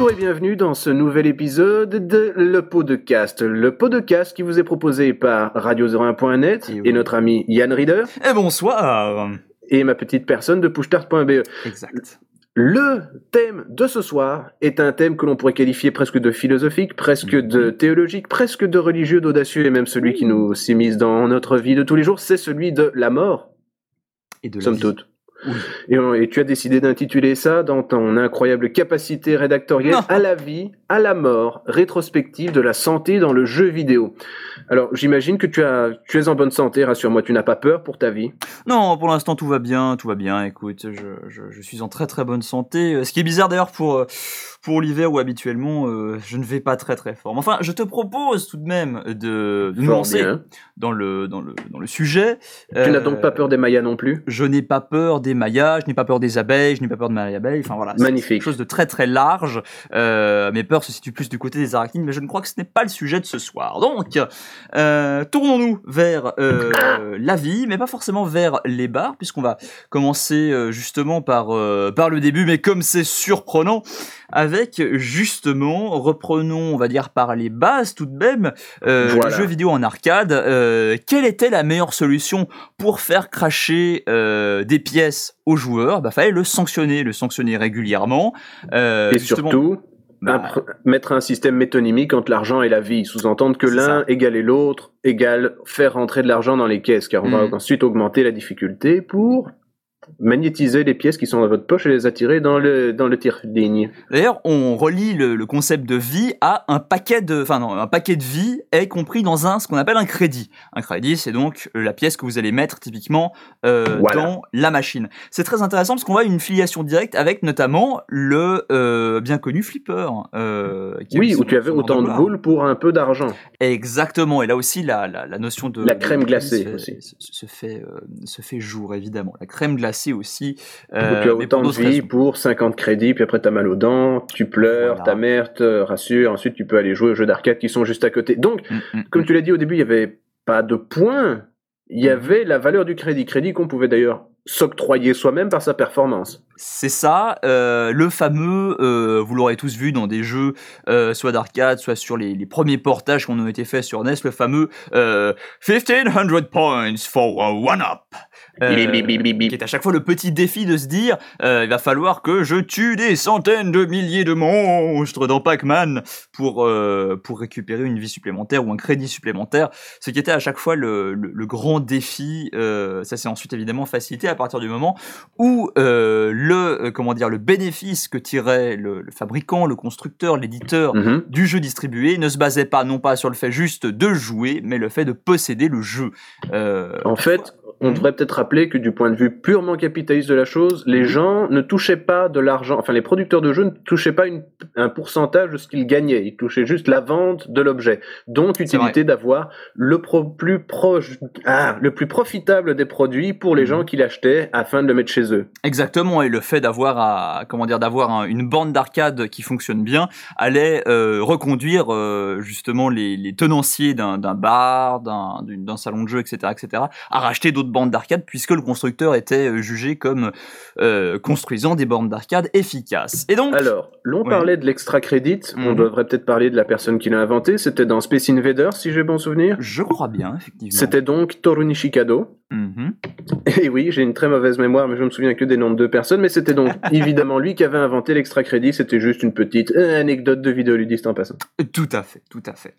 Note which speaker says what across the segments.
Speaker 1: Bonjour et bienvenue dans ce nouvel épisode de Le Podcast. Le Podcast qui vous est proposé par Radio01.net
Speaker 2: Et
Speaker 1: notre ami Yann Rieder
Speaker 2: Et bonsoir
Speaker 1: et ma petite personne de pushtart.be.
Speaker 2: Exact.
Speaker 1: Le thème de ce soir est un thème que l'on pourrait qualifier presque de philosophique, presque
Speaker 2: Mhm.
Speaker 1: de théologique, presque de religieux, d'audacieux et même celui qui nous s'immisce dans notre vie de tous les jours, c'est celui de la mort,
Speaker 2: Et de la
Speaker 1: somme toute.
Speaker 2: Oui.
Speaker 1: Et, on- et tu as décidé d'intituler ça dans ton incroyable capacité rédactorielle
Speaker 2: Non.
Speaker 1: à la vie, à la mort, rétrospective de la santé dans le jeu vidéo. Alors, j'imagine que tu, as, tu es en bonne santé, rassure-moi, tu n'as pas peur pour ta vie?
Speaker 2: Non, pour l'instant tout va bien, tout va bien. Écoute, je, je, je suis en très très bonne santé. Euh, Ce qui est bizarre d'ailleurs pour euh, pour l'hiver où habituellement euh, je ne vais pas très très fort. Mais Enfin, je te propose tout de même de, de nous lancer dans le dans le dans le sujet.
Speaker 1: Tu
Speaker 2: Euh,
Speaker 1: n'as donc pas peur des Mayas non plus?
Speaker 2: Je n'ai pas peur des Mayas, je n'ai pas peur des abeilles, je n'ai pas peur de Marie abeille. Enfin voilà, c'est quelque chose de très très large. Euh, mes peurs se situent plus du côté des arachnides, mais je ne crois que ce n'est pas le sujet de ce soir. Donc, euh, tournons-nous vers euh, la vie, mais pas forcément vers les bars, puisqu'on va commencer justement par par le début. Mais comme c'est surprenant, avec justement, reprenons, on va dire par les bases tout de même, euh,
Speaker 1: Voilà.
Speaker 2: le jeu vidéo en arcade. euh, quelle était la meilleure solution pour faire cracher euh, des pièces aux joueurs? Bah, fallait le sanctionner, le sanctionner régulièrement. Euh,
Speaker 1: Et surtout,
Speaker 2: bah,
Speaker 1: mettre un système métonymique entre l'argent et la vie, sous-entendre que l'un
Speaker 2: ça.
Speaker 1: égaler l'autre égale faire rentrer de l'argent dans les caisses, car on va
Speaker 2: Mhm.
Speaker 1: ensuite augmenter la difficulté pour magnétiser les pièces qui sont dans votre poche et les attirer dans le, dans le tire-ligne.
Speaker 2: D'ailleurs, on relie le, le concept de vie à un paquet de, enfin non, un paquet de vie est compris dans un ce qu'on appelle un crédit. Un crédit, c'est donc la pièce que vous allez mettre typiquement euh,
Speaker 1: Voilà.
Speaker 2: dans la machine. C'est très intéressant parce qu'on voit une filiation directe avec notamment le euh, bien connu Flipper. euh, qui
Speaker 1: Oui, où tu avais autant de boules pour un peu d'argent.
Speaker 2: Exactement. Et là aussi, la, la, la notion de
Speaker 1: La crème glacée
Speaker 2: se,
Speaker 1: aussi.
Speaker 2: se, se fait se fait jour évidemment. La crème glacée aussi. Euh,
Speaker 1: tu as
Speaker 2: mais
Speaker 1: autant de vie pour 50 crédits, puis après t'as mal aux dents, tu pleures,
Speaker 2: Voilà.
Speaker 1: ta mère te rassure, ensuite tu peux aller jouer aux jeux d'arcade qui sont juste à côté. Donc,
Speaker 2: Mm, mm,
Speaker 1: comme
Speaker 2: mm.
Speaker 1: tu l'as dit au début, il n'y avait pas de points, il y avait la valeur du crédit. Crédit qu'on pouvait d'ailleurs s'octroyer soi-même par sa performance.
Speaker 2: C'est ça, euh, le fameux, euh, vous l'aurez tous vu dans des jeux, euh, soit d'arcade, soit sur les, les premiers portages qui ont été faits sur NES, le fameux euh, 1500 points for a one-up. Qui est à chaque fois le petit défi de se dire il va falloir que je tue des centaines de milliers de monstres dans Pac-Man pour pour récupérer une vie supplémentaire ou un crédit supplémentaire. Ce qui était à chaque fois le, le, le grand défi ça s'est ensuite évidemment facilité à partir du moment où le euh, comment dire le bénéfice que tirait le, le fabricant le constructeur l'éditeur
Speaker 1: Mhm.
Speaker 2: du jeu distribué ne se basait pas non pas sur le fait juste de jouer mais le fait de posséder le jeu Euh,
Speaker 1: En fait, on
Speaker 2: Mhm.
Speaker 1: devrait peut-être rappeler que du point de vue purement capitaliste de la chose, les
Speaker 2: Mhm.
Speaker 1: gens ne touchaient pas de l'argent, enfin les producteurs de jeux ne touchaient pas une- un pourcentage de ce qu'ils gagnaient, ils touchaient juste la vente de l'objet. Donc utilité d'avoir le pro- plus proche, ah, le plus profitable des produits pour les
Speaker 2: Mhm.
Speaker 1: gens qui l'achetaient afin de le mettre chez eux.
Speaker 2: Exactement, et le fait d'avoir comment dire d'avoir un- une bande d'arcade qui fonctionne bien allait euh, reconduire euh, justement les, les tenanciers d'un bar, d'un salon de jeu, etc., etc., à racheter d'autres bandes d'arcade puisque le constructeur était euh, jugé comme euh, construisant des bornes d'arcade efficaces. Et donc,
Speaker 1: Alors, l'on parlait de l'extra crédit, on
Speaker 2: Mhm.
Speaker 1: devrait peut-être parler de la personne qui l'a inventé, c'était dans Space Invaders si j'ai bon souvenir.
Speaker 2: je crois bien, effectivement.
Speaker 1: C'était donc Toru Nishikado.
Speaker 2: Mhm.
Speaker 1: Et oui, j'ai une très mauvaise mémoire, mais je me souviens que des noms de deux personnes. Mais c'était donc évidemment lui qui avait inventé l'extra crédit. C'était juste une petite euh, anecdote de vidéoludiste en passant.
Speaker 2: Tout à fait, tout à fait.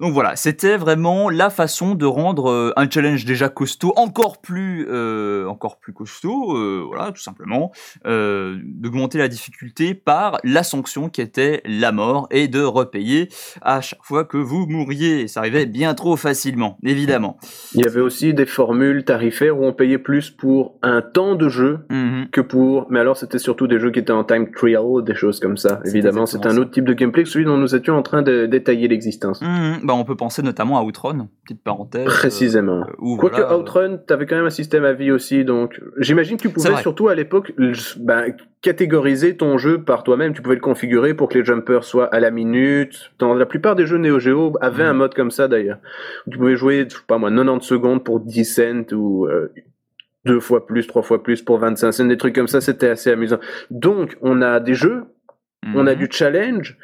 Speaker 2: Donc voilà, c'était vraiment la façon de rendre euh, un challenge déjà costaud encore plus, euh, encore plus costaud, euh, voilà, tout simplement, euh, d'augmenter la difficulté par la sanction qui était la mort et de repayer à chaque fois que vous mouriez. Ça arrivait bien trop facilement, évidemment.
Speaker 1: Il y avait aussi des formules tarifaires où on payait plus pour un temps de jeu
Speaker 2: Mhm.
Speaker 1: que pour. Mais alors, c'était surtout des jeux qui étaient en time trial, des choses comme ça. Évidemment, c'est un
Speaker 2: ça.
Speaker 1: autre type de gameplay que celui dont nous étions en train de détailler l'existence.
Speaker 2: Mhm. Bah, on peut penser notamment à Outrun, petite parenthèse. euh,
Speaker 1: Précisément.
Speaker 2: euh,
Speaker 1: Quoique
Speaker 2: voilà, euh,
Speaker 1: Outrun, t'avais quand même un système à vie aussi, donc j'imagine que tu pouvais surtout à l'époque ben, catégoriser ton jeu par toi-même. Tu pouvais le configurer pour que les jumpers soient à la minute. Dans la plupart des jeux Neo Geo avaient
Speaker 2: Mhm.
Speaker 1: un mode comme ça d'ailleurs. Tu pouvais jouer, je sais pas moi, 90 secondes pour 10 cents ou euh, deux fois plus, trois fois plus pour 25 cents, des trucs comme ça. C'était assez amusant. Donc, on a des jeux on a
Speaker 2: Mhm.
Speaker 1: du challenge,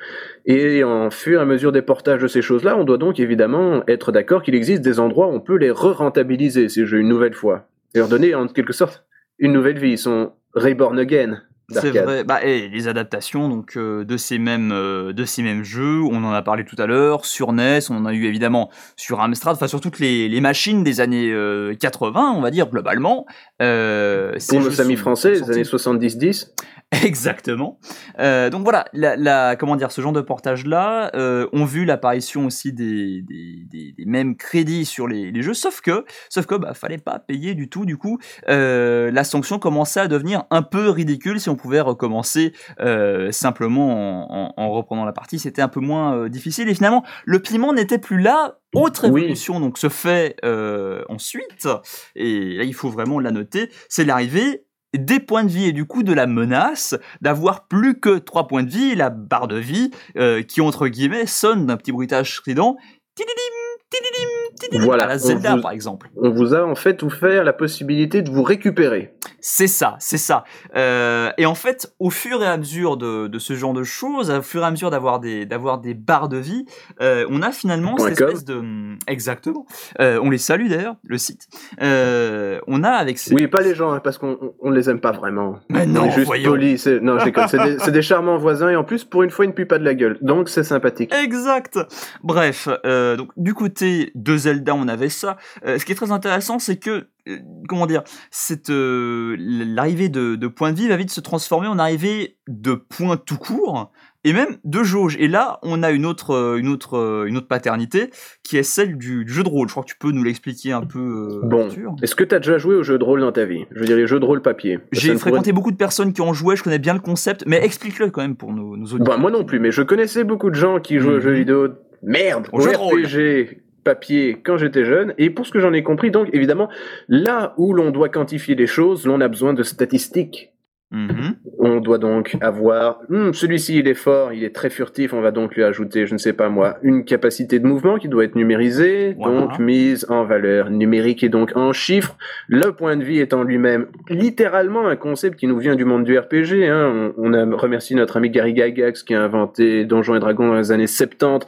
Speaker 1: et en fur et à mesure des portages de ces choses-là, on doit donc évidemment être d'accord qu'il existe des endroits où on peut les re-rentabiliser, ces jeux, une nouvelle fois, et leur donner en quelque sorte une nouvelle vie. Ils sont reborn again.
Speaker 2: C'est vrai. Bah, et les adaptations donc euh, de ces mêmes euh, de ces mêmes jeux, on en a parlé tout à l'heure sur NES, on en a eu évidemment sur Amstrad, enfin sur toutes les, les machines des années euh, 80, on va dire globalement. Euh,
Speaker 1: Pour nos amis français, les années 70-10,
Speaker 2: Exactement. Euh, donc voilà, la, la- comment dire, ce genre de portage-là euh, ont vu l'apparition aussi des, des, des, des mêmes crédits sur les, les jeux, sauf que, sauf que, bah, fallait pas payer du tout. Du coup, euh, la sanction commençait à devenir un peu ridicule si on pouvait recommencer euh, simplement en, en- en reprenant la partie. C'était un peu moins euh, difficile et finalement, le piment n'était plus là. Autre
Speaker 1: Oui.
Speaker 2: évolution donc se fait euh, ensuite, et là il faut vraiment la noter, c'est l'arrivée des points de vie et du coup de la menace d'avoir plus que trois points de vie, la barre de vie euh, qui entre guillemets sonne d'un petit bruitage strident. Tididim,
Speaker 1: Voilà,
Speaker 2: à la Zelda
Speaker 1: vous-
Speaker 2: par exemple.
Speaker 1: on vous a en fait offert la possibilité de vous récupérer.
Speaker 2: C'est ça, c'est ça. Euh, et en fait, au fur et à mesure de, de ce genre de choses, au fur et à mesure d'avoir des d'avoir des barres de vie, euh, on a finalement cette espèce de hum, exactement. Euh, on les salue d'ailleurs, le site. On a avec ces
Speaker 1: Oui, pas les gens, hein, parce qu'on on- les aime pas vraiment.
Speaker 2: Mais
Speaker 1: on
Speaker 2: non,
Speaker 1: est juste
Speaker 2: voyons.
Speaker 1: polis. c'est- Non, je déconne. C'est des, charmants voisins et en plus, pour une fois, ils ne puent pas de la gueule. Donc, c'est sympathique.
Speaker 2: Exact. Bref, donc du côté de Zelda, on avait ça. Euh, ce qui est très intéressant, c'est que euh, comment dire, cette euh, l'arrivée de, de points de vie va vite se transformer en arrivée de points tout court et même de jauge. Et là, on a une autre une autre une autre paternité qui est celle du, du jeu de rôle. Je crois que tu peux nous l'expliquer un peu. euh,
Speaker 1: Bon. Est-ce que tu as déjà joué aux jeux de rôle dans ta vie? Je veux dire, les jeux de rôle papier.
Speaker 2: J'ai fréquenté beaucoup de personnes qui ont joué, je connais bien le concept, mais explique-le quand même pour nos, nos
Speaker 1: pourrait-
Speaker 2: auditeurs.
Speaker 1: Bah, moi non plus, mais je connaissais beaucoup de gens qui jouaient aux
Speaker 2: Mhm.
Speaker 1: jeux vidéo. Merde
Speaker 2: rôle.
Speaker 1: RPG papier quand j'étais jeune. Et pour ce que j'en ai compris, donc, évidemment, là où l'on doit quantifier les choses, l'on a besoin de statistiques.
Speaker 2: Mhm.
Speaker 1: On doit donc avoir, Hmm, celui-ci il est fort, il est très furtif, on va donc lui ajouter, je ne sais pas moi, une capacité de mouvement qui doit être numérisée,
Speaker 2: Voilà.
Speaker 1: donc mise en valeur numérique et donc en chiffres. Le point de vie est en lui-même littéralement un concept qui nous vient du monde du RPG. Hein. On, on a remercié notre ami Gary Gygax qui a inventé Donjons et Dragons dans les années 70.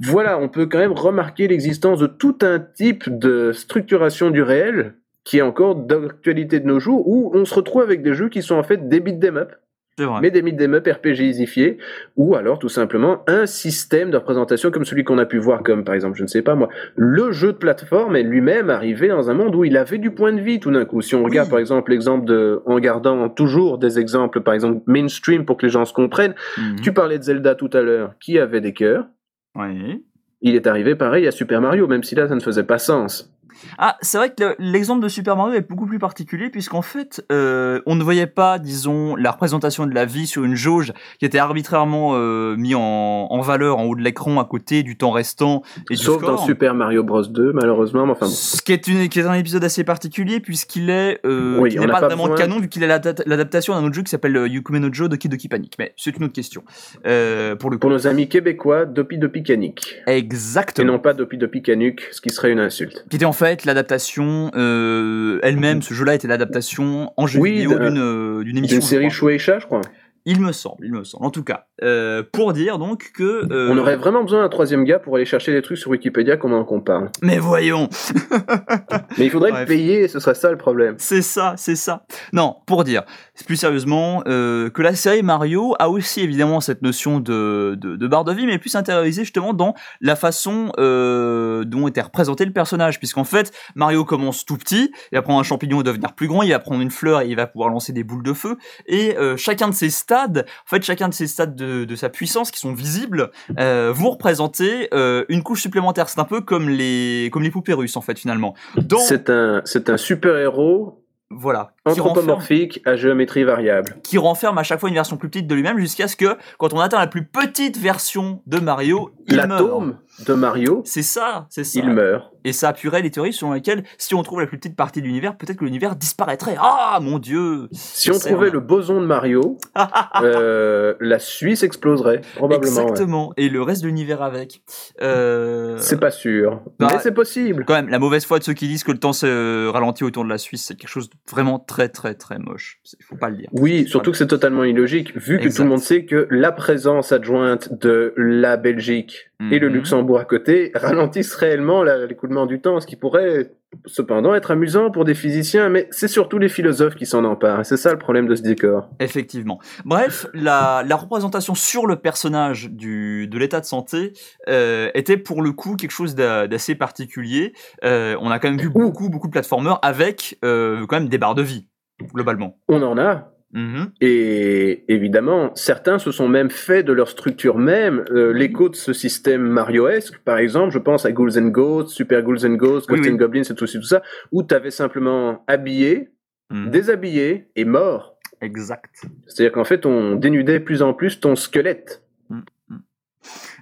Speaker 1: Voilà, on peut quand même remarquer l'existence de tout un type de structuration du réel qui est encore d'actualité de nos jours, où on se retrouve avec des jeux qui sont en fait des beat'em up,
Speaker 2: vrai.
Speaker 1: mais des beat'em up RPGifiés, ou alors tout simplement un système de représentation comme celui qu'on a pu voir, comme par exemple, je ne sais pas moi, le jeu de plateforme est lui-même arrivé dans un monde où il avait du point de vie tout d'un coup. Si on regarde
Speaker 2: Oui.
Speaker 1: par exemple l'exemple de, en gardant toujours des exemples par exemple mainstream pour que les gens se comprennent,
Speaker 2: Mhm.
Speaker 1: tu parlais de Zelda tout à l'heure, qui avait des cœurs.
Speaker 2: Oui.
Speaker 1: Il est arrivé pareil à Super Mario, même si là ça ne faisait pas sens.
Speaker 2: Ah, c'est vrai que le- l'exemple de Super Mario est beaucoup plus particulier puisqu'en fait, euh, on ne voyait pas, disons, la représentation de la vie sur une jauge qui était arbitrairement euh, mis en, en valeur en haut de l'écran à côté du temps restant et du
Speaker 1: Sauf
Speaker 2: score.
Speaker 1: dans Super Mario Bros 2, malheureusement, mais enfin bon.
Speaker 2: Ce qui est, une, qui est un épisode assez particulier puisqu'il est, euh,
Speaker 1: Oui, on
Speaker 2: n'est pas,
Speaker 1: pas
Speaker 2: vraiment canon vu qu'il est l'adapta- l'adaptation d'un autre jeu qui s'appelle euh, Yukume no Joe Doki Doki Panic. Mais c'est une autre question. Euh, pour le coup.
Speaker 1: Pour nos amis québécois, Dopi Dopi Canuck. Et
Speaker 2: Exactement.
Speaker 1: non pas Dopi Dopi Canuck, ce qui serait une insulte.
Speaker 2: Qui était en fait l'adaptation euh, elle-même. Ce jeu-là était l'adaptation en jeu
Speaker 1: Oui,
Speaker 2: vidéo
Speaker 1: d'un-
Speaker 2: d'une euh, émission.
Speaker 1: D'une série. Shueisha, je crois.
Speaker 2: Il me semble, il me semble. En tout cas, euh, pour dire donc que. euh,
Speaker 1: On aurait vraiment besoin d'un troisième gars pour aller chercher des trucs sur Wikipédia qu'on en compare.
Speaker 2: Mais voyons,
Speaker 1: Mais il faudrait
Speaker 2: Bref.
Speaker 1: le payer, ce serait ça le problème.
Speaker 2: c'est ça, c'est ça. Non, pour dire, plus sérieusement, euh, que la série Mario a aussi évidemment cette notion de, de, de barre de vie, mais plus intériorisée justement dans la façon euh, dont était représenté le personnage. Puisqu'en fait, Mario commence tout petit, il va prendre un champignon et devenir plus grand, il va prendre une fleur et il va pouvoir lancer des boules de feu. Et euh, chacun de ces stades, en fait, chacun de ces stades de, de sa puissance qui sont visibles, euh, vont représenter euh, une couche supplémentaire. C'est un peu comme les, comme les poupées russes, en fait, finalement. Dans,
Speaker 1: C'est un, c'est un super-héros
Speaker 2: voilà. Qui renferme,
Speaker 1: anthropomorphique à géométrie variable.
Speaker 2: qui renferme à chaque fois une version plus petite de lui-même jusqu'à ce que, quand on atteint la plus petite version de Mario, il meurt.
Speaker 1: L'atome de Mario,
Speaker 2: C'est ça, c'est ça.
Speaker 1: il meurt.
Speaker 2: Et ça appuierait les théories selon lesquelles, si on trouve la plus petite partie de l'univers, peut-être que l'univers disparaîtrait. Ah, mon dieu
Speaker 1: Si on trouvait le boson de Mario, euh, la Suisse exploserait, probablement. ouais.
Speaker 2: Exactement. Et le reste de l'univers avec. Euh...
Speaker 1: C'est pas sûr.
Speaker 2: Bah,
Speaker 1: mais c'est possible.
Speaker 2: Quand même, la mauvaise foi de ceux qui disent que le temps se ralentit autour de la Suisse, c'est quelque chose de vraiment très très très moche. Il faut pas le dire.
Speaker 1: Oui, surtout que c'est totalement illogique, vu que tout le monde sait que la présence adjointe de la Belgique et le
Speaker 2: Mhm.
Speaker 1: Luxembourg à côté ralentissent réellement l'écoulement du temps, ce qui pourrait cependant être amusant pour des physiciens, mais c'est surtout les philosophes qui s'en emparent. C'est ça le problème de ce décor.
Speaker 2: Effectivement. Bref, la, la représentation sur le personnage du, de l'état de santé euh, était pour le coup quelque chose d'a- d'assez particulier. Euh, on a quand même vu beaucoup, beaucoup de platformers avec euh, quand même des barres de vie, globalement.
Speaker 1: On en a,
Speaker 2: Mhm.
Speaker 1: Et évidemment, certains se sont même fait de leur structure même euh, l'écho de ce système Mario-esque. Par exemple, je pense à Ghouls and Ghosts, Super Ghouls and Ghosts, Ghosts
Speaker 2: oui.
Speaker 1: and Goblins et tout, ça, où tu avais simplement habillé,
Speaker 2: Mhm.
Speaker 1: déshabillé et mort.
Speaker 2: Exact.
Speaker 1: C'est-à-dire qu'en fait, on dénudait plus en plus ton squelette.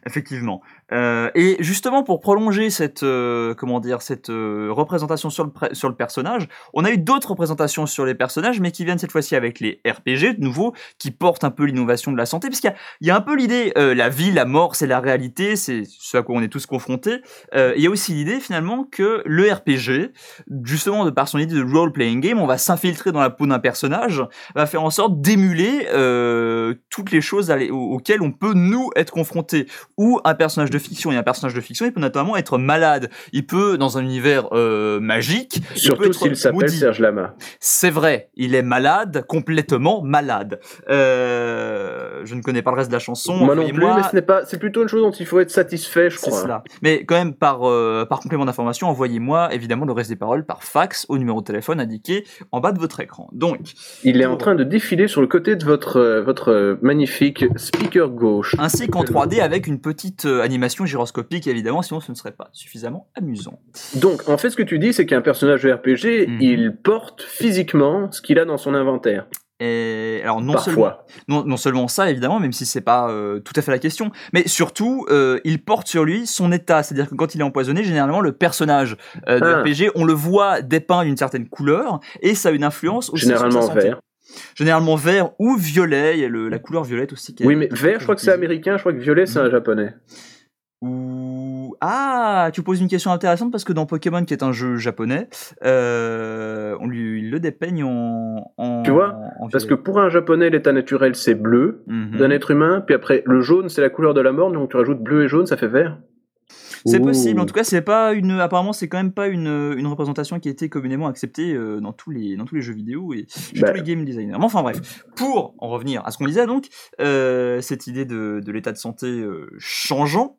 Speaker 2: Effectivement. Euh, et justement, pour prolonger cette, euh, comment dire, cette euh, représentation sur le, sur le personnage, on a eu d'autres représentations sur les personnages, mais qui viennent cette fois-ci avec les RPG, de nouveau, qui portent un peu l'innovation de la santé, parce qu'il y a, un peu l'idée, la vie, la mort, c'est la réalité, c'est ce à quoi on est tous confrontés. Il y a aussi l'idée, finalement, que le RPG, justement, de par son idée de role-playing game, on va s'infiltrer dans la peau d'un personnage, va faire en sorte d'émuler toutes les choses auxquelles on peut, nous, être confrontés ou un personnage de fiction et un personnage de fiction, il peut notamment être malade. Il peut, dans un univers euh, magique,
Speaker 1: Surtout s'il s'appelle. Serge Lama.
Speaker 2: C'est vrai, il est malade, complètement malade. Euh, je ne connais pas le reste de la chanson.
Speaker 1: Moi non plus, mais ce n'est pas, c'est plutôt une chose dont il faut être satisfait, je
Speaker 2: c'est
Speaker 1: crois.
Speaker 2: cela. Mais quand même, par, euh, par complément d'information, envoyez-moi évidemment le reste des paroles par fax au numéro de téléphone indiqué en bas de votre écran. Donc,
Speaker 1: Il est en train de défiler sur le côté de votre, euh, votre magnifique speaker gauche.
Speaker 2: ainsi qu'en 3D avec une petite euh, animation gyroscopique, évidemment, sinon ce ne serait pas suffisamment amusant.
Speaker 1: Donc, en fait, ce que tu dis, c'est qu'un personnage de RPG,
Speaker 2: Mhm.
Speaker 1: il porte physiquement ce qu'il a dans son inventaire.
Speaker 2: Et alors non seulement,
Speaker 1: Parfois.
Speaker 2: non, non seulement ça évidemment, même si c'est pas euh, tout à fait la question, mais surtout euh, il porte sur lui son état, c'est-à-dire que quand il est empoisonné, généralement le personnage euh, de
Speaker 1: Ah.
Speaker 2: RPG, on le voit dépeint d'une certaine couleur et ça a une influence aussi sur
Speaker 1: Généralement
Speaker 2: sa santé.
Speaker 1: vert.
Speaker 2: Généralement vert ou violet, il y a le- la couleur violette aussi. Qui est-
Speaker 1: Oui, mais vert, je crois que c'est américain, je crois que violet, c'est un japonais.
Speaker 2: Ou ah, tu poses une question intéressante parce que dans Pokémon, qui est un jeu japonais, euh, on lui il le dépeigne en, en
Speaker 1: Tu vois
Speaker 2: en
Speaker 1: Parce que pour un japonais, l'état naturel, c'est bleu
Speaker 2: Mhm.
Speaker 1: d'un être humain, puis après, le jaune, c'est la couleur de la mort, donc tu rajoutes bleu et jaune, ça fait vert.
Speaker 2: C'est possible. En tout cas, c'est pas une. Apparemment, c'est quand même pas une, une représentation qui a été communément acceptée euh, dans tous les dans tous les jeux vidéo et chez
Speaker 1: Bah.
Speaker 2: tous les game designers. Mais enfin bref, pour en revenir à ce qu'on disait donc, euh, cette idée de, de l'état de santé euh, changeant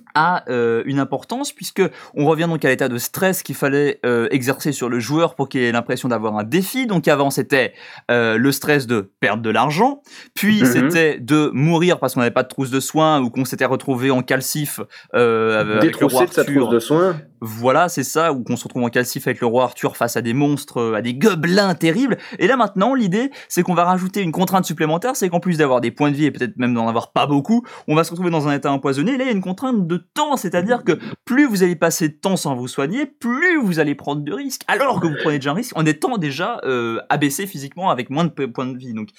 Speaker 2: a euh, une importance puisque on revient donc à l'état de stress qu'il fallait euh, exercer sur le joueur pour qu'il ait l'impression d'avoir un défi. Donc avant c'était euh, le stress de perdre de l'argent, puis
Speaker 1: Mhm.
Speaker 2: c'était de mourir parce qu'on n'avait pas de trousse de soins ou qu'on s'était retrouvé en calcif avec le roi
Speaker 1: Détroussé de sa
Speaker 2: Arthur.
Speaker 1: trousse de soins.
Speaker 2: Voilà, c'est ça, ou qu'on se retrouve en calcif avec le roi Arthur face à des monstres, à des gobelins terribles. Et là maintenant, l'idée, c'est qu'on va rajouter une contrainte supplémentaire, c'est qu'en plus d'avoir des points de vie et peut-être même d'en avoir pas beaucoup, on va se retrouver dans un état empoisonné. Et là, il y a une contrainte de temps, c'est-à-dire que plus vous allez passer de temps sans vous soigner, plus vous allez prendre de risques, alors que vous prenez déjà un risque en étant déjà euh, abaissé physiquement avec moins de points de vie. Donc,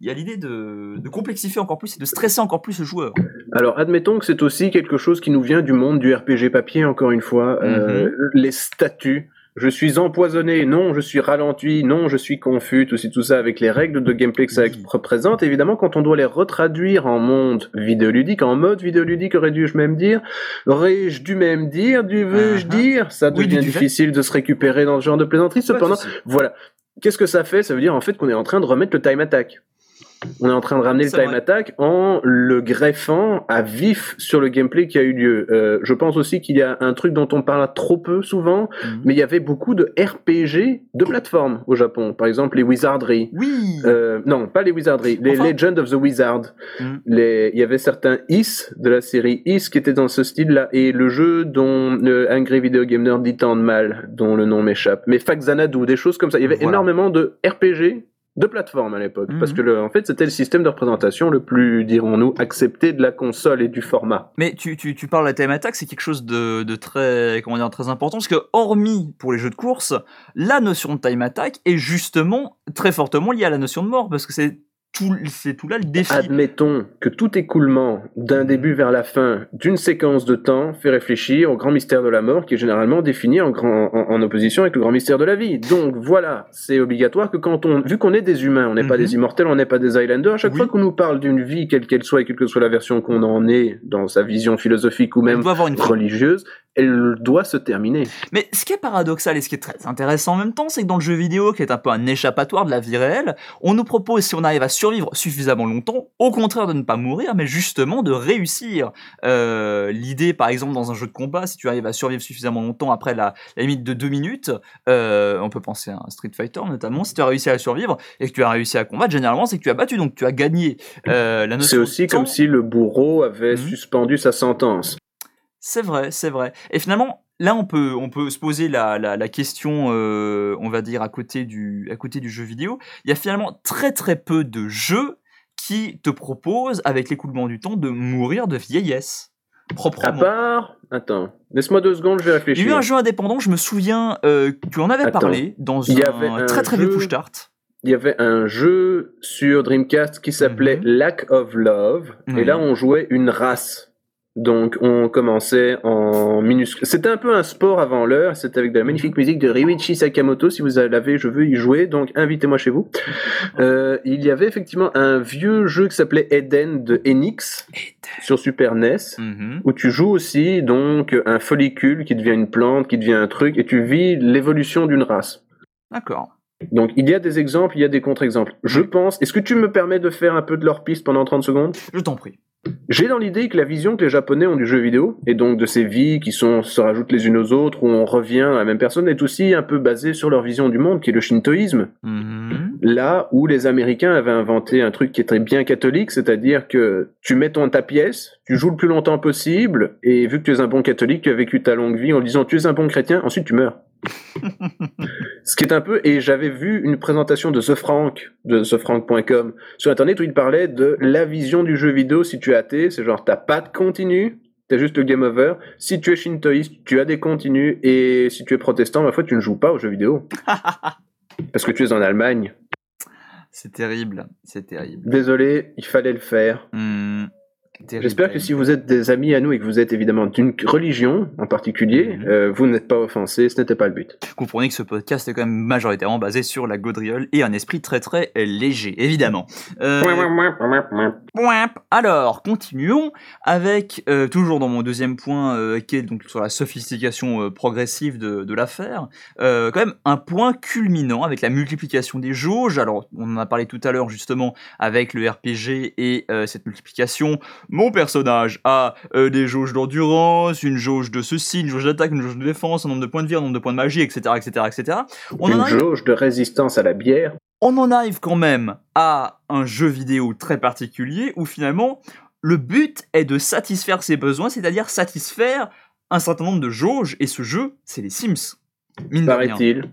Speaker 2: il y a l'idée de, de complexifier encore plus et de stresser encore plus le joueur.
Speaker 1: Alors, admettons que c'est aussi quelque chose qui nous vient du monde du RPG papier, encore une fois. Euh, les statuts. Je suis empoisonné, non, je suis ralenti, non, je suis confus, tout, tout ça avec les règles de gameplay que ça représente. Évidemment, quand on doit les retraduire en monde vidéoludique, en mode vidéoludique, aurais-je même dire, aurais-je dû même dire, du veux-je
Speaker 2: Uh-huh.
Speaker 1: dire, ça devient difficile de se récupérer dans ce genre de plaisanterie. Cependant, voilà. Qu'est-ce que ça fait? Ça veut dire en fait qu'on est en train de remettre le time attack. On est en train de ramener le time
Speaker 2: vrai.
Speaker 1: attack en le greffant à vif sur le gameplay qui a eu lieu. Euh, je pense aussi qu'il y a un truc dont on parle trop peu souvent,
Speaker 2: Mhm.
Speaker 1: mais il y avait beaucoup de RPG de plateforme au Japon. Par exemple, les Wizardry.
Speaker 2: Oui.
Speaker 1: Euh, non, pas les Wizardry, les
Speaker 2: Enfin-
Speaker 1: Legend of the Wizard.
Speaker 2: Mhm.
Speaker 1: Les, il y avait certains Is de la série Is qui étaient dans ce style-là, et le jeu dont le Angry Video Game Nerd dit tant de mal, dont le nom m'échappe, mais Faxanadu, des choses comme ça. Il y avait
Speaker 2: Voilà.
Speaker 1: énormément de RPG de plateforme à l'époque,
Speaker 2: Mhm.
Speaker 1: parce que le, en fait c'était le système de représentation le plus, dirons-nous, accepté de la console et du format.
Speaker 2: Mais tu, tu, tu parles de la time attack, c'est quelque chose de, de très, comment dire, très important, parce que hormis pour les jeux de course, la notion de time attack est justement très fortement liée à la notion de mort, parce que c'est tout, c'est tout là le défi.
Speaker 1: Admettons que tout écoulement d'un début vers la fin d'une séquence de temps fait réfléchir au grand mystère de la mort qui est généralement défini en, grand, en, opposition avec le grand mystère de la vie. Donc voilà, c'est obligatoire que quand on, vu qu'on est des humains, on n'est pas
Speaker 2: Mhm.
Speaker 1: des immortels, on n'est pas des islanders, à chaque
Speaker 2: Oui.
Speaker 1: fois qu'on nous parle d'une vie, quelle qu'elle soit et quelle que soit la version qu'on en est dans sa vision philosophique ou même religieuse, elle doit se terminer.
Speaker 2: Mais ce qui est paradoxal et ce qui est très intéressant en même temps, c'est que dans le jeu vidéo, qui est un peu un échappatoire de la vie réelle, on nous propose, si on arrive à survivre suffisamment longtemps, au contraire de ne pas mourir, mais justement de réussir. Euh, L'idée, par exemple, dans un jeu de combat, si tu arrives à survivre suffisamment longtemps après la, la limite de deux minutes, euh, on peut penser à un Street Fighter notamment, si tu as réussi à survivre et que tu as réussi à combattre, généralement c'est que tu as battu, donc tu as gagné. Euh, la
Speaker 1: C'est
Speaker 2: notion de
Speaker 1: aussi comme si le bourreau avait
Speaker 2: Mhm.
Speaker 1: suspendu sa sentence.
Speaker 2: C'est vrai, c'est vrai. Et finalement, là, on peut, on peut se poser la, la, la question, euh, on va dire, à côté, du, à côté du jeu vidéo. Il y a finalement très très peu de jeux qui te proposent, avec l'écoulement du temps, de mourir de vieillesse.
Speaker 1: À
Speaker 2: Proprement.
Speaker 1: part, attends, laisse-moi deux secondes, je vais
Speaker 2: Il y a
Speaker 1: réfléchir.
Speaker 2: eu un jeu indépendant, je me souviens euh, que tu en avais
Speaker 1: Attends.
Speaker 2: parlé dans un,
Speaker 1: avait un
Speaker 2: très très vieux
Speaker 1: jeu-
Speaker 2: push start.
Speaker 1: il y avait un jeu sur Dreamcast qui s'appelait
Speaker 2: Mhm.
Speaker 1: Lack of Love. Et là, on jouait une race. Donc, on commençait en minuscule. C'était un peu un sport avant l'heure. C'était avec de la magnifique musique de Ryuichi Sakamoto. Si vous l'avez, je veux y jouer. Donc, invitez-moi chez vous. Euh, il y avait effectivement un vieux jeu qui s'appelait Eden de Enix sur Super NES.
Speaker 2: Mhm.
Speaker 1: Où tu joues aussi donc un follicule qui devient une plante, qui devient un truc, et tu vis l'évolution d'une race.
Speaker 2: D'accord.
Speaker 1: Donc il y a des exemples, il y a des contre-exemples. Je pense, est-ce que tu me permets de faire un peu de leur piste pendant 30 secondes?
Speaker 2: Je t'en prie.
Speaker 1: J'ai dans l'idée que la vision que les Japonais ont du jeu vidéo, et donc de ces vies qui sont, se rajoutent les unes aux autres, où on revient à la même personne, est aussi un peu basée sur leur vision du monde, qui est le shintoïsme.
Speaker 2: Mhm.
Speaker 1: Là où les Américains avaient inventé un truc qui était bien catholique, c'est-à-dire que tu mets ton ta pièce, tu joues le plus longtemps possible, et vu que tu es un bon catholique, tu as vécu ta longue vie en disant tu es un bon chrétien, ensuite tu meurs. Ce qui est un peu, et j'avais vu une présentation de The Frank, de thefrank.com, sur internet où il parlait de la vision du jeu vidéo si tu es athée, c'est genre t'as pas de continu, t'as juste le game over. Si tu es shintoïste, tu as des continus, et si tu es protestant, ma foi, tu ne joues pas aux jeux vidéo. Parce que tu es en Allemagne.
Speaker 2: C'est terrible, c'est terrible.
Speaker 1: Désolé, il fallait le faire.
Speaker 2: Hmm.
Speaker 1: J'espère que si vous êtes des amis à nous et que vous êtes évidemment d'une religion en particulier,
Speaker 2: Mhm.
Speaker 1: euh, vous n'êtes pas offensés, ce n'était pas le but.
Speaker 2: comprenez que ce podcast est quand même majoritairement basé sur la gaudriole et un esprit très très léger, évidemment. Euh. Alors, continuons avec, euh, toujours dans mon deuxième point, euh, qui est donc sur la sophistication progressive de, de l'affaire, quand même un point culminant avec la multiplication des jauges. Alors, on en a parlé tout à l'heure justement avec le RPG et cette multiplication. Mon personnage a euh, des jauges d'endurance, une jauge de ceci, une jauge d'attaque, une jauge de défense, un nombre de points de vie, un nombre de points de magie, etc., etc., etc. On en
Speaker 1: Une
Speaker 2: arrive
Speaker 1: jauge de résistance à la bière.
Speaker 2: on en arrive quand même à un jeu vidéo très particulier où finalement le but est de satisfaire ses besoins, c'est-à-dire satisfaire un certain nombre de jauges, et ce jeu, c'est les Sims. Mine de rien.
Speaker 1: paraît-il.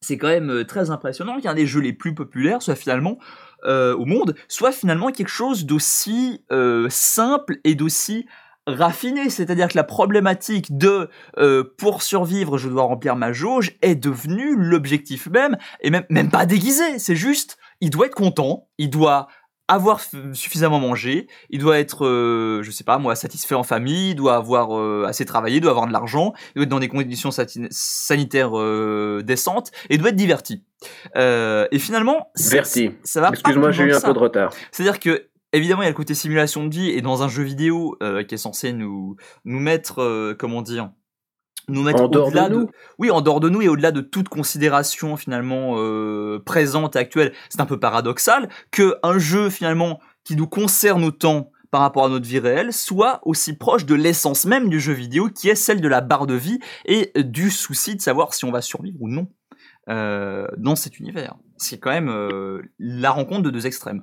Speaker 2: C'est quand même euh, très impressionnant qu'un des jeux les plus populaires soit finalement euh, au monde, soit finalement quelque chose d'aussi euh, simple et d'aussi raffiné, c'est-à-dire que la problématique de euh, pour survivre je dois remplir ma jauge est devenue l'objectif même et même même pas déguisé, c'est juste il doit être content, il doit avoir suffisamment mangé, il doit être euh, je sais pas moi satisfait en famille, il doit avoir euh, assez travaillé, il doit avoir de l'argent, il doit être dans des conditions sanitaires euh, décentes et il doit être diverti. Euh, et finalement
Speaker 1: Verti.
Speaker 2: ça va
Speaker 1: Excuse-moi, j'ai eu un
Speaker 2: ça.
Speaker 1: peu de retard.
Speaker 2: C'est-à-dire que évidemment il y a le côté simulation de vie et dans un jeu vidéo qui est censé nous nous mettre comment dire nous mettre
Speaker 1: En dehors de nous.
Speaker 2: oui en dehors de nous et au-delà de toute considération finalement euh, présente et actuelle c'est un peu paradoxal que un jeu finalement qui nous concerne autant par rapport à notre vie réelle soit aussi proche de l'essence même du jeu vidéo qui est celle de la barre de vie et du souci de savoir si on va survivre ou non euh, dans cet univers. C'est quand même euh, la rencontre de deux extrêmes.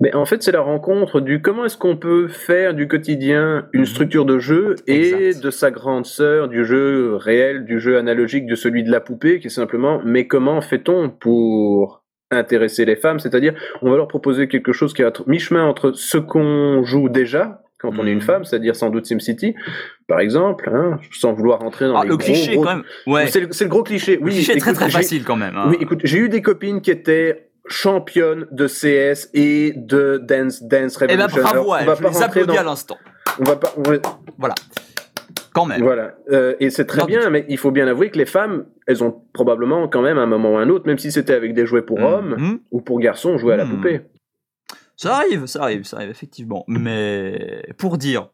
Speaker 1: Mais en fait, c'est la rencontre du comment est-ce qu'on peut faire du quotidien une structure de jeu et
Speaker 2: Exact.
Speaker 1: de sa grande sœur du jeu réel, du jeu analogique, de celui de la poupée, qui est simplement mais comment fait-on pour intéresser les femmes? C'est-à-dire, on va leur proposer quelque chose qui est à mi-chemin entre ce qu'on joue déjà quand on est une
Speaker 2: Mhm.
Speaker 1: femme, c'est-à-dire sans doute SimCity, par exemple, hein, sans vouloir rentrer dans
Speaker 2: Ah,
Speaker 1: les
Speaker 2: le
Speaker 1: gros,
Speaker 2: cliché
Speaker 1: gros-
Speaker 2: quand même. Ouais.
Speaker 1: C'est le, le gros cliché.
Speaker 2: le
Speaker 1: Oui,
Speaker 2: cliché est très
Speaker 1: écoute,
Speaker 2: très
Speaker 1: j'ai-
Speaker 2: facile quand même. hein.
Speaker 1: oui, écoute, j'ai eu des copines qui étaient championne de CS et de Dance Dance
Speaker 2: Eh ben
Speaker 1: Revolution.
Speaker 2: bravo, à
Speaker 1: on
Speaker 2: elle,
Speaker 1: va
Speaker 2: je
Speaker 1: pas
Speaker 2: les applaudis à
Speaker 1: dans,
Speaker 2: l'instant.
Speaker 1: on va pas, on va-
Speaker 2: Voilà. Quand même.
Speaker 1: voilà. Euh, et c'est très
Speaker 2: Non,
Speaker 1: bien, mais il faut bien avouer que les femmes, elles ont probablement quand même à un moment ou un autre, même si c'était avec des jouets pour hommes
Speaker 2: Mhm.
Speaker 1: ou pour garçons, jouer à la
Speaker 2: Mhm.
Speaker 1: poupée.
Speaker 2: Ça arrive, ça arrive, ça arrive, effectivement. Mais pour dire.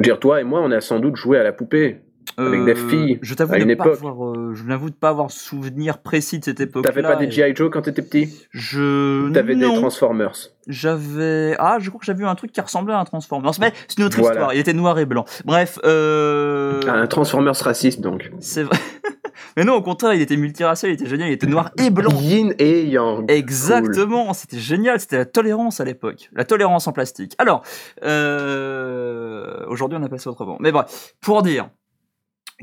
Speaker 1: Dire, toi et moi, on a sans doute joué à la poupée. Avec des filles,
Speaker 2: Je t'avoue de pas avoir, euh, je n'avoue de pas avoir souvenir précis de cette époque.
Speaker 1: T'avais pas des G.I. Joe quand t'étais petit?
Speaker 2: Je.
Speaker 1: T'avais des. Transformers.
Speaker 2: J'avais. Ah, je crois que j'avais vu un truc qui ressemblait à un Transformers. Mais c'est une autre
Speaker 1: Voilà.
Speaker 2: histoire. Il était noir et blanc. Bref, euh.
Speaker 1: Ah, un Transformers raciste, donc.
Speaker 2: C'est vrai. Mais non, au contraire, il était multiracial, il était génial, il était noir et blanc.
Speaker 1: Yin et Yang.
Speaker 2: Exactement, c'était génial, c'était la tolérance à l'époque, la tolérance en plastique. Alors, euh, aujourd'hui on appelle ça autrement. Mais bref, pour dire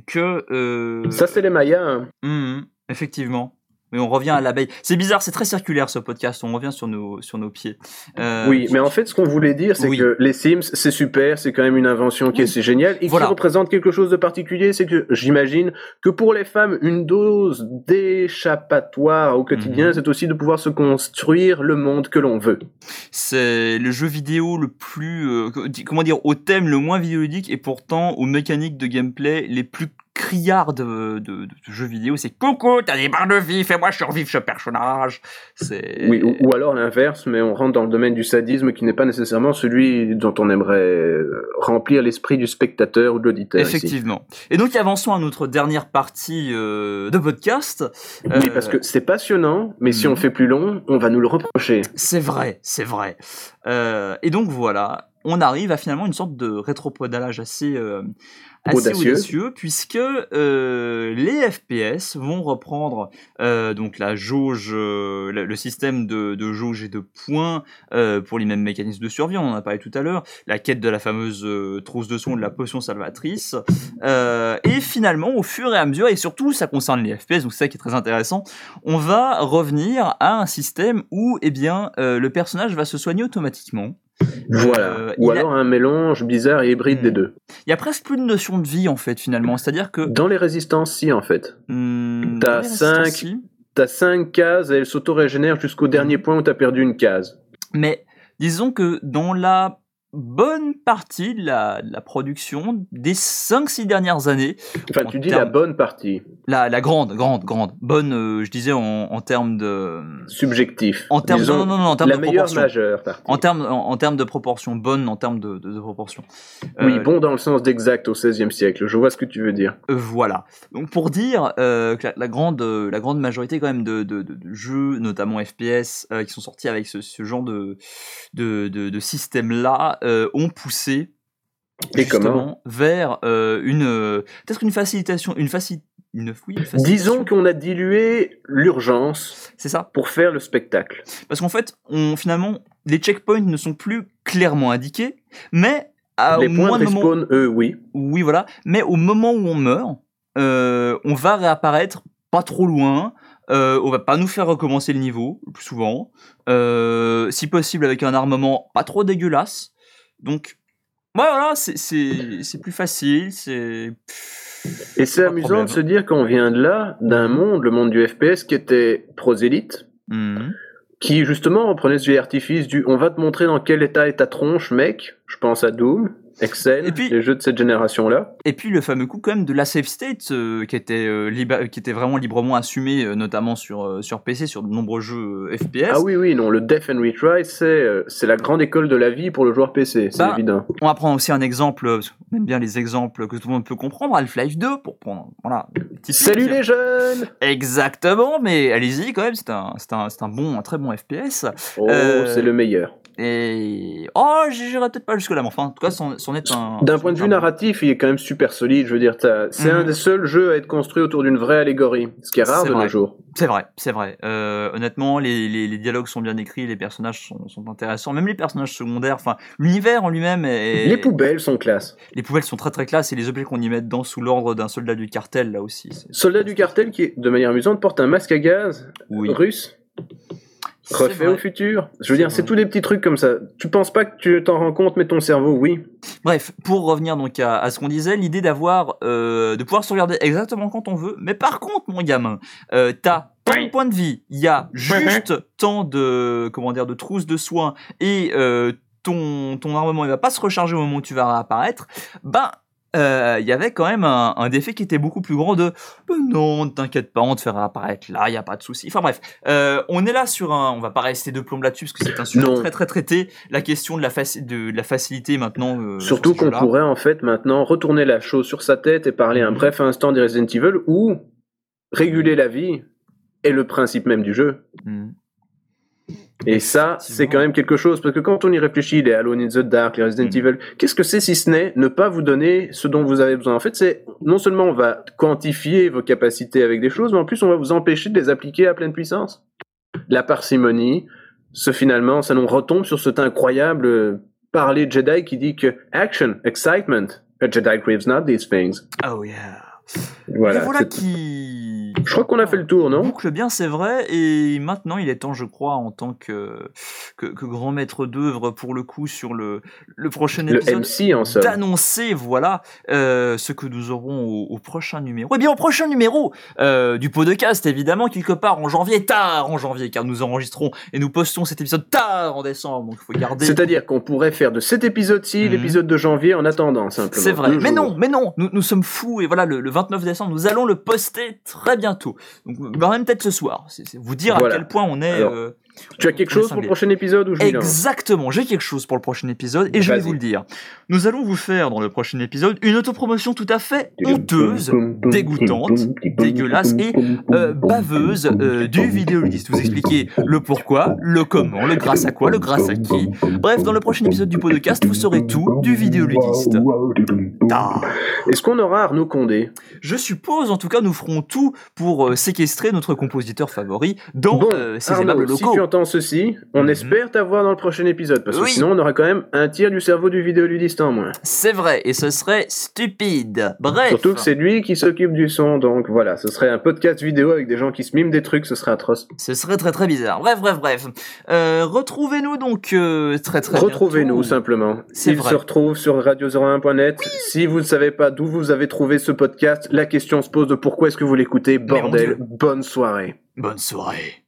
Speaker 2: que... euh,
Speaker 1: Ça, c'est les Mayas. hein.
Speaker 2: hum, effectivement. Mais on revient à l'abeille. C'est bizarre, c'est très circulaire ce podcast, on revient sur nos, sur nos pieds. Euh,
Speaker 1: Oui, mais en fait, ce qu'on voulait dire, c'est
Speaker 2: Oui.
Speaker 1: que les Sims, c'est super, c'est quand même une invention qui est assez géniale et
Speaker 2: Voilà.
Speaker 1: qui représente quelque chose de particulier. C'est que j'imagine que pour les femmes, une dose d'échappatoire au quotidien,
Speaker 2: Mhm.
Speaker 1: c'est aussi de pouvoir se construire le monde que l'on veut.
Speaker 2: C'est le jeu vidéo le plus, euh, comment dire, au thème le moins vidéoludique et pourtant aux mécaniques de gameplay les plus criards de, de, de jeux vidéo. C'est coucou, t'as des barres de vie, fais-moi survivre ce personnage. C'est
Speaker 1: Oui, ou, ou alors l'inverse, mais on rentre dans le domaine du sadisme qui n'est pas nécessairement celui dont on aimerait euh, remplir l'esprit du spectateur ou de l'auditeur. ici.
Speaker 2: Effectivement. Et donc avançons à notre dernière partie euh, de podcast.
Speaker 1: Oui,
Speaker 2: Euh,
Speaker 1: parce que c'est passionnant, mais si
Speaker 2: Mhm.
Speaker 1: on fait plus long, on va nous le reprocher.
Speaker 2: C'est vrai, c'est vrai. Euh, et donc voilà, on arrive à finalement une sorte de rétropédalage assez, euh, assez audacieux.
Speaker 1: Audacieux.
Speaker 2: puisque euh, les FPS vont reprendre euh, donc la jauge, le, système de, de jauge et de points pour les mêmes mécanismes de survie. On en a parlé tout à l'heure, la quête de la fameuse trousse de son de la potion salvatrice. Et finalement, au fur et à mesure, et surtout ça concerne les FPS, donc c'est ça qui est très intéressant, on va revenir à un système où eh bien, le personnage va se soigner automatiquement.
Speaker 1: Voilà.
Speaker 2: Euh,
Speaker 1: Ou
Speaker 2: a-
Speaker 1: alors un mélange bizarre et hybride
Speaker 2: Hmm.
Speaker 1: des deux.
Speaker 2: Il y a presque plus de notion de vie en fait finalement, c'est-à-dire que
Speaker 1: Dans les résistances, si, en fait.
Speaker 2: hmm,
Speaker 1: T'as cinq-
Speaker 2: si,
Speaker 1: T'as 5 cases et elles s'auto-régénèrent jusqu'au dernier point où t'as perdu une case.
Speaker 2: mais disons que dans la bonne partie de la, de la production des 5-6 dernières années,
Speaker 1: Enfin,
Speaker 2: En
Speaker 1: tu dis la bonne partie.
Speaker 2: la, la grande, grande, grande, bonne, euh, je disais en, en termes de...
Speaker 1: Subjectif.
Speaker 2: En termes,
Speaker 1: Disons,
Speaker 2: non, non, non, en termes
Speaker 1: la
Speaker 2: de
Speaker 1: meilleure
Speaker 2: proportion.
Speaker 1: majeure partie.
Speaker 2: En termes, en, en termes de proportion, bonne en termes de, de, de proportion.
Speaker 1: Oui,
Speaker 2: Euh,
Speaker 1: bon dans le sens d'exact au XVIe siècle. Je vois ce que tu veux dire.
Speaker 2: Euh, voilà. Donc pour dire que la, la grande, la grande majorité quand même de, de, de- de jeux, notamment FPS, qui sont sortis avec ce, ce genre de, de, de, de système-là, euh, ont poussé
Speaker 1: Et comment
Speaker 2: vers euh, une euh, peut-être une facilitation, une facilitation.
Speaker 1: Disons qu'on a dilué l'urgence
Speaker 2: c'est ça.
Speaker 1: pour faire le spectacle.
Speaker 2: Parce qu'en fait, on finalement les checkpoints ne sont plus clairement indiqués, mais à,
Speaker 1: Les
Speaker 2: au
Speaker 1: points de
Speaker 2: moment,
Speaker 1: eux, oui.
Speaker 2: Oui, voilà. Mais au moment où on meurt, euh, on va réapparaître pas trop loin. Euh, on va pas nous faire recommencer le niveau, le plus souvent. Euh, si possible, avec un armement pas trop dégueulasse. Donc, voilà, c'est- plus facile. C'est.
Speaker 1: Et c'est amusant
Speaker 2: problème.
Speaker 1: de se dire qu'on vient de là, d'un monde, le monde du FPS, qui était prosélyte,
Speaker 2: Mhm.
Speaker 1: qui justement reprenait ce vieil artifice du on va te montrer dans quel état est ta tronche, mec. Je pense à Doom, Excel,
Speaker 2: Et puis-
Speaker 1: les jeux de cette génération-là.
Speaker 2: Et puis le fameux coup quand même de la save state euh, qui était euh, liba- qui était vraiment librement assumé, euh, notamment sur sur PC, sur de nombreux jeux FPS.
Speaker 1: Ah oui, oui, non, le Death and Retry, c'est c'est la grande école de la vie pour le joueur PC, c'est
Speaker 2: Bah,
Speaker 1: évident.
Speaker 2: On va prendre aussi un exemple, parce aime bien les exemples que tout le monde peut comprendre, Half-Life 2, pour prendre, voilà.
Speaker 1: Salut les jeunes
Speaker 2: Exactement, mais allez-y quand même, c'est un, c'est un, c'est un bon, un très bon FPS.
Speaker 1: Oh, c'est le meilleur.
Speaker 2: Et oh, j'irai peut-être pas jusque là, mais enfin, en tout cas, c'en c'en est un.
Speaker 1: D'un point de
Speaker 2: est
Speaker 1: vue narratif, il est quand même super solide, je veux dire, c'est
Speaker 2: Mhm.
Speaker 1: un des seuls jeux à être construit autour d'une vraie allégorie, ce qui est rare
Speaker 2: C'est
Speaker 1: de
Speaker 2: vrai.
Speaker 1: nos jours.
Speaker 2: C'est vrai, c'est vrai. Euh, honnêtement, les, les, les dialogues sont bien écrits, les personnages sont, sont intéressants, même les personnages secondaires. Enfin, l'univers en lui-même est.
Speaker 1: Les poubelles sont classe.
Speaker 2: les poubelles sont très très classe et les objets qu'on y met dedans sous l'ordre d'un soldat du cartel là aussi.
Speaker 1: Soldat du cartel qui, de manière amusante, porte un masque à gaz
Speaker 2: Oui.
Speaker 1: russe. Refait au futur. Je veux dire, c'est tous des petits trucs comme ça. Tu penses pas que tu t'en rends compte, mais ton cerveau, oui.
Speaker 2: Bref, pour revenir donc à, ce qu'on disait, l'idée d'avoir, euh, de pouvoir se regarder exactement quand on veut. Mais par contre, mon gamin, euh, t'as tant de points de vie, il y a juste tant de, comment dire, de trousses de soins et euh, ton, ton armement, il va pas se recharger au moment où tu vas réapparaître. Ben, euh, il y avait quand même un, un, défi qui était beaucoup plus grand de ben non, ne t'inquiète pas, on te fera apparaître là, il y a pas de souci. Enfin bref, euh, on est là sur un, on va pas rester de plomb là-dessus parce que c'est un sujet très très traité. La question de la, de, la facilité maintenant.
Speaker 1: Euh, Surtout qu'on pourrait en fait maintenant retourner la chose sur sa tête et parler un mhm. bref instant des Resident Evil ou réguler la vie est le principe même du jeu. Mhm. Et ça, c'est quand même quelque chose, parce que quand on y réfléchit, les Alone in the Dark, les Resident mm. Evil, qu'est-ce que c'est si ce n'est ne pas vous donner ce dont vous avez besoin? En fait, c'est non seulement on va quantifier vos capacités avec des choses, mais en plus on va vous empêcher de les appliquer à pleine puissance. La parcimonie, ce finalement, ça nous retombe sur cet incroyable euh, parler Jedi qui dit que action, excitement, a Jedi craves not these things.
Speaker 2: Oh yeah.
Speaker 1: Voilà,
Speaker 2: voilà qui.
Speaker 1: Je crois qu'on a fait le tour, non?
Speaker 2: Boucle bien, c'est vrai. Et maintenant, il est temps, je crois, en tant que, que, grand maître d'œuvre, pour le coup, sur le, le prochain épisode, d'annoncer, voilà, euh, ce que nous aurons au, prochain numéro. Eh bien, au prochain numéro euh, du podcast, évidemment, quelque part en janvier, tard en janvier, car nous enregistrons et nous postons cet épisode tard en décembre. Donc, il faut garder.
Speaker 1: C'est-à-dire qu'on pourrait faire de cet épisode-ci mhm. l'épisode de janvier en attendant, simplement.
Speaker 2: C'est vrai. Mais non, mais non, nous, nous sommes fous et voilà, le, le 29 décembre, nous allons le poster très bientôt. Donc, même peut-être ce soir. C'est vous dire à quel point on est. euh,
Speaker 1: tu as quelque chose pour le prochain épisode ou
Speaker 2: Exactement, j'ai quelque chose pour le prochain épisode et je vais vous le dire. Nous allons vous faire dans le prochain épisode une autopromotion tout à fait honteuse, dégoûtante, dégueulasse et euh, baveuse euh, du vidéologiste. Vous expliquer le pourquoi, le comment, le grâce à quoi, le grâce à qui. Bref, dans le prochain épisode du podcast, vous saurez tout du vidéologiste.
Speaker 1: Est-ce qu'on aura Arnaud Condé?
Speaker 2: Je suppose, en tout cas, nous ferons tout pour euh, séquestrer notre compositeur favori dans ces aimables locaux
Speaker 1: entends ceci, on mhm. espère t'avoir dans le prochain épisode, parce que sinon on aura quand même un tiers du cerveau du vidéoludiste en moins.
Speaker 2: C'est vrai, et ce serait stupide. Bref.
Speaker 1: Surtout que c'est lui qui s'occupe du son, donc voilà, ce serait un podcast vidéo avec des gens qui se miment des trucs, ce serait atroce.
Speaker 2: Ce serait très très bizarre. Bref, bref, bref. Euh, retrouvez-nous donc euh, très très
Speaker 1: Retrouvez-nous simplement. Il se retrouve sur radio01.net. Si vous ne savez pas d'où vous avez trouvé ce podcast, la question se pose de pourquoi est-ce que vous l'écoutez. Bordel, bonne soirée.
Speaker 2: Bonne soirée.